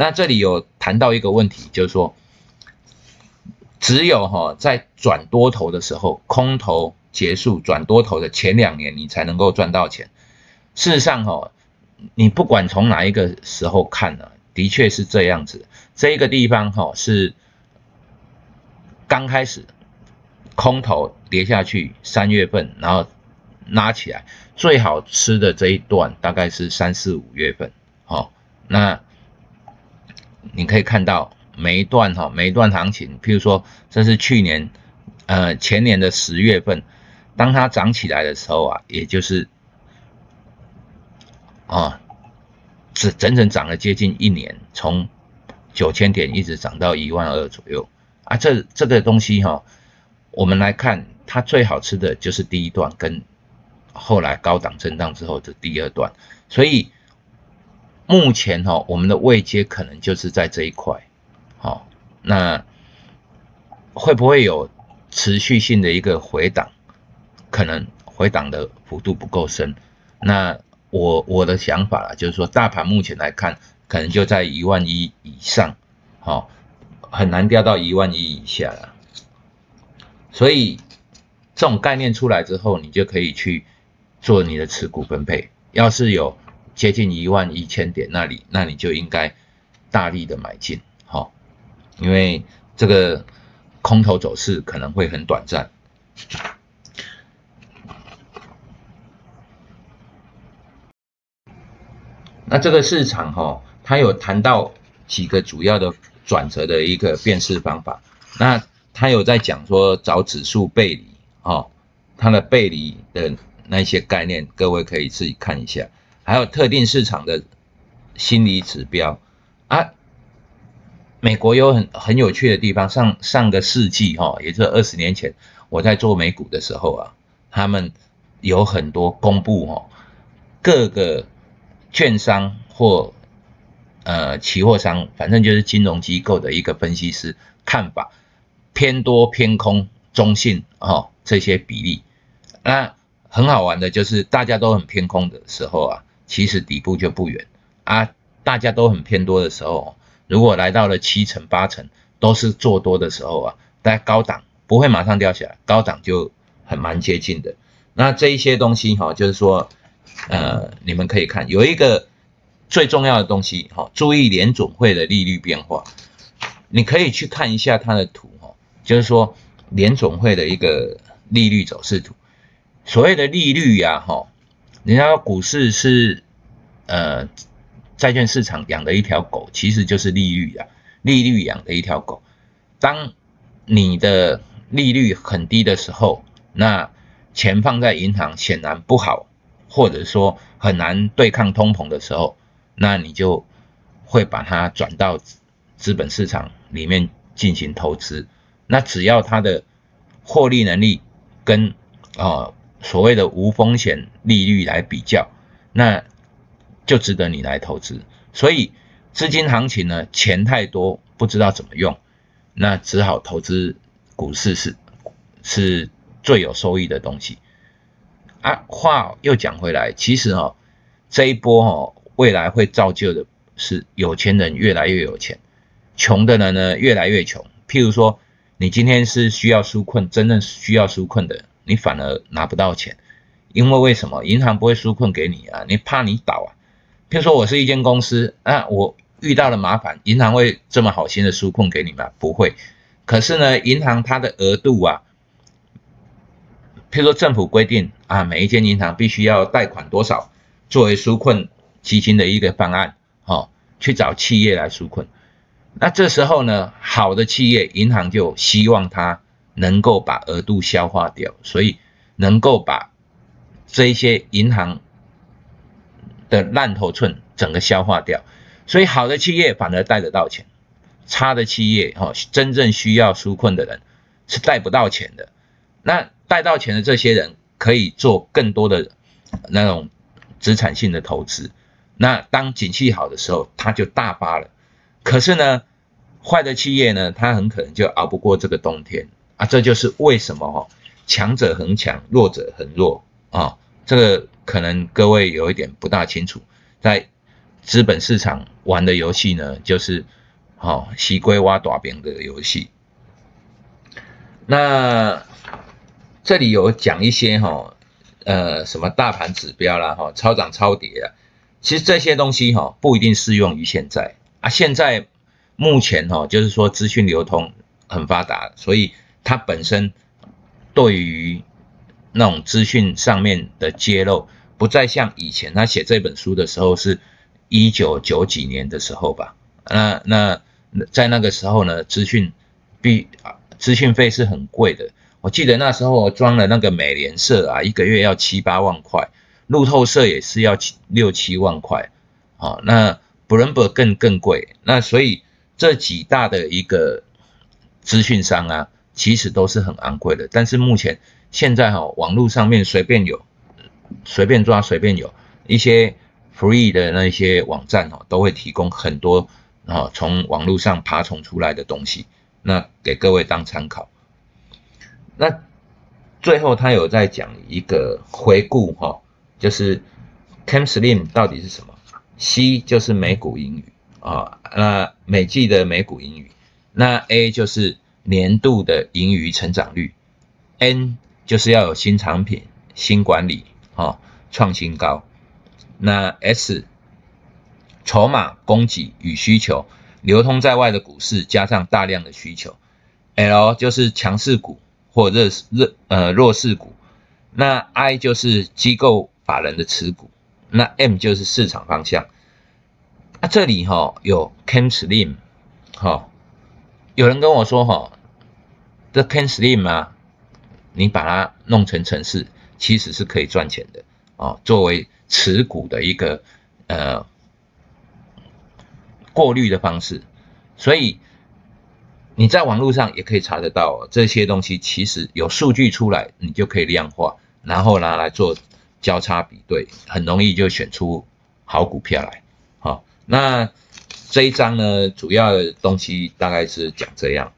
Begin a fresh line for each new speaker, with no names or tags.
那这里有谈到一个问题，就是说，只有哈在转多头的时候，空头结束转多头的前两年，你才能够赚到钱。事实上哈，你不管从哪一个时候看呢，的确是这样子。这个地方哈是刚开始空头跌下去，三月份，然后拉起来，最好吃的这一段大概是三四五月份。好，那。你可以看到每一段哈，每一段行情，譬如说这是去年，呃前年的十月份，当它涨起来的时候啊，也就是啊，整整整涨了接近一年，从九千点一直涨到一万二左右啊。这这个东西哈，我们来看它最好吃的就是第一段跟后来高档震荡之后的第二段，所以。目前哈，我们的位阶可能就是在这一块，好，那会不会有持续性的一个回档？可能回档的幅度不够深。那我我的想法啦，就是说，大盘目前来看，可能就在一万一以上，好，很难掉到一万一以下了。所以这种概念出来之后，你就可以去做你的持股分配。要是有。接近一万一千点那里，那你就应该大力的买进，好，因为这个空头走势可能会很短暂。那这个市场哈，它有谈到几个主要的转折的一个辨识方法。那它有在讲说找指数背离，哦，它的背离的那些概念，各位可以自己看一下。还有特定市场的心理指标啊，美国有很很有趣的地方。上上个世纪哈，也就是二十年前，我在做美股的时候啊，他们有很多公布哈，各个券商或呃期货商，反正就是金融机构的一个分析师看法，偏多偏空中性哦这些比例。那很好玩的就是大家都很偏空的时候啊。其实底部就不远啊，大家都很偏多的时候，如果来到了七成八成都是做多的时候啊，在高档不会马上掉下来，高档就很蛮接近的。那这一些东西哈，就是说，呃，你们可以看有一个最重要的东西哈，注意联总会的利率变化，你可以去看一下它的图哈，就是说联总会的一个利率走势图，所谓的利率呀哈。人家股市是，呃，债券市场养的一条狗，其实就是利率啊，利率养的一条狗。当你的利率很低的时候，那钱放在银行显然不好，或者说很难对抗通膨的时候，那你就会把它转到资本市场里面进行投资。那只要它的获利能力跟啊。所谓的无风险利率来比较，那就值得你来投资。所以资金行情呢，钱太多不知道怎么用，那只好投资股市是是最有收益的东西。啊，话又讲回来，其实哈这一波哈未来会造就的是有钱人越来越有钱，穷的人呢越来越穷。譬如说，你今天是需要纾困，真正需要纾困的。你反而拿不到钱，因为为什么银行不会纾困给你啊？你怕你倒啊？譬如说我是一间公司啊，我遇到了麻烦，银行会这么好心的纾困给你吗？不会。可是呢，银行它的额度啊，譬如说政府规定啊，每一间银行必须要贷款多少作为纾困基金的一个方案，哦，去找企业来纾困。那这时候呢，好的企业银行就希望它。能够把额度消化掉，所以能够把这一些银行的烂头寸整个消化掉，所以好的企业反而贷得到钱，差的企业哈，真正需要纾困的人是贷不到钱的。那贷到钱的这些人可以做更多的那种资产性的投资，那当景气好的时候，他就大发了。可是呢，坏的企业呢，他很可能就熬不过这个冬天。啊，这就是为什么哈，强者恒强，弱者恒弱啊。这个可能各位有一点不大清楚，在资本市场玩的游戏呢，就是哦，西龟挖大饼的游戏。那这里有讲一些哈，呃，什么大盘指标啦，哈，超涨超跌啊，其实这些东西哈，不一定适用于现在啊。现在目前哈，就是说资讯流通很发达，所以它本身对于那种资讯上面的揭露，不再像以前他写这本书的时候是一九九几年的时候吧？那那在那个时候呢，资讯必资讯费是很贵的。我记得那时候我装了那个美联社啊，一个月要七八万块，路透社也是要七六七万块，好，那 Bloomberg 更更贵。那所以这几大的一个资讯商啊，其实都是很昂贵的。但是目前现在哈，网络上面随便有，随便抓随便有一些 free 的那些网站哈，都会提供很多啊从网络上爬虫出来的东西，那给各位当参考。那最后他有在讲一个回顾哈，就是 Cam Slim 到底是什么？C 就是美股英语啊，那每季的美股英语，那 A 就是年度的盈余成长率，N 就是要有新产品、新管理哈，创新高，那 S 筹码供给与需求，流通在外的股市加上大量的需求，L 就是强势股。或弱弱呃弱势股，那 I 就是机构法人的持股，那 M 就是市场方向。那这里哈有 Cam Slim 哈，有人跟我说哈，这 Cam Slim 啊，你把它弄成城市，其实是可以赚钱的啊，作为持股的一个呃过滤的方式，所以。你在网络上也可以查得到这些东西，其实有数据出来，你就可以量化，然后拿来做交叉比对，很容易就选出好股票来。好，那这一章呢，主要的东西大概是讲这样。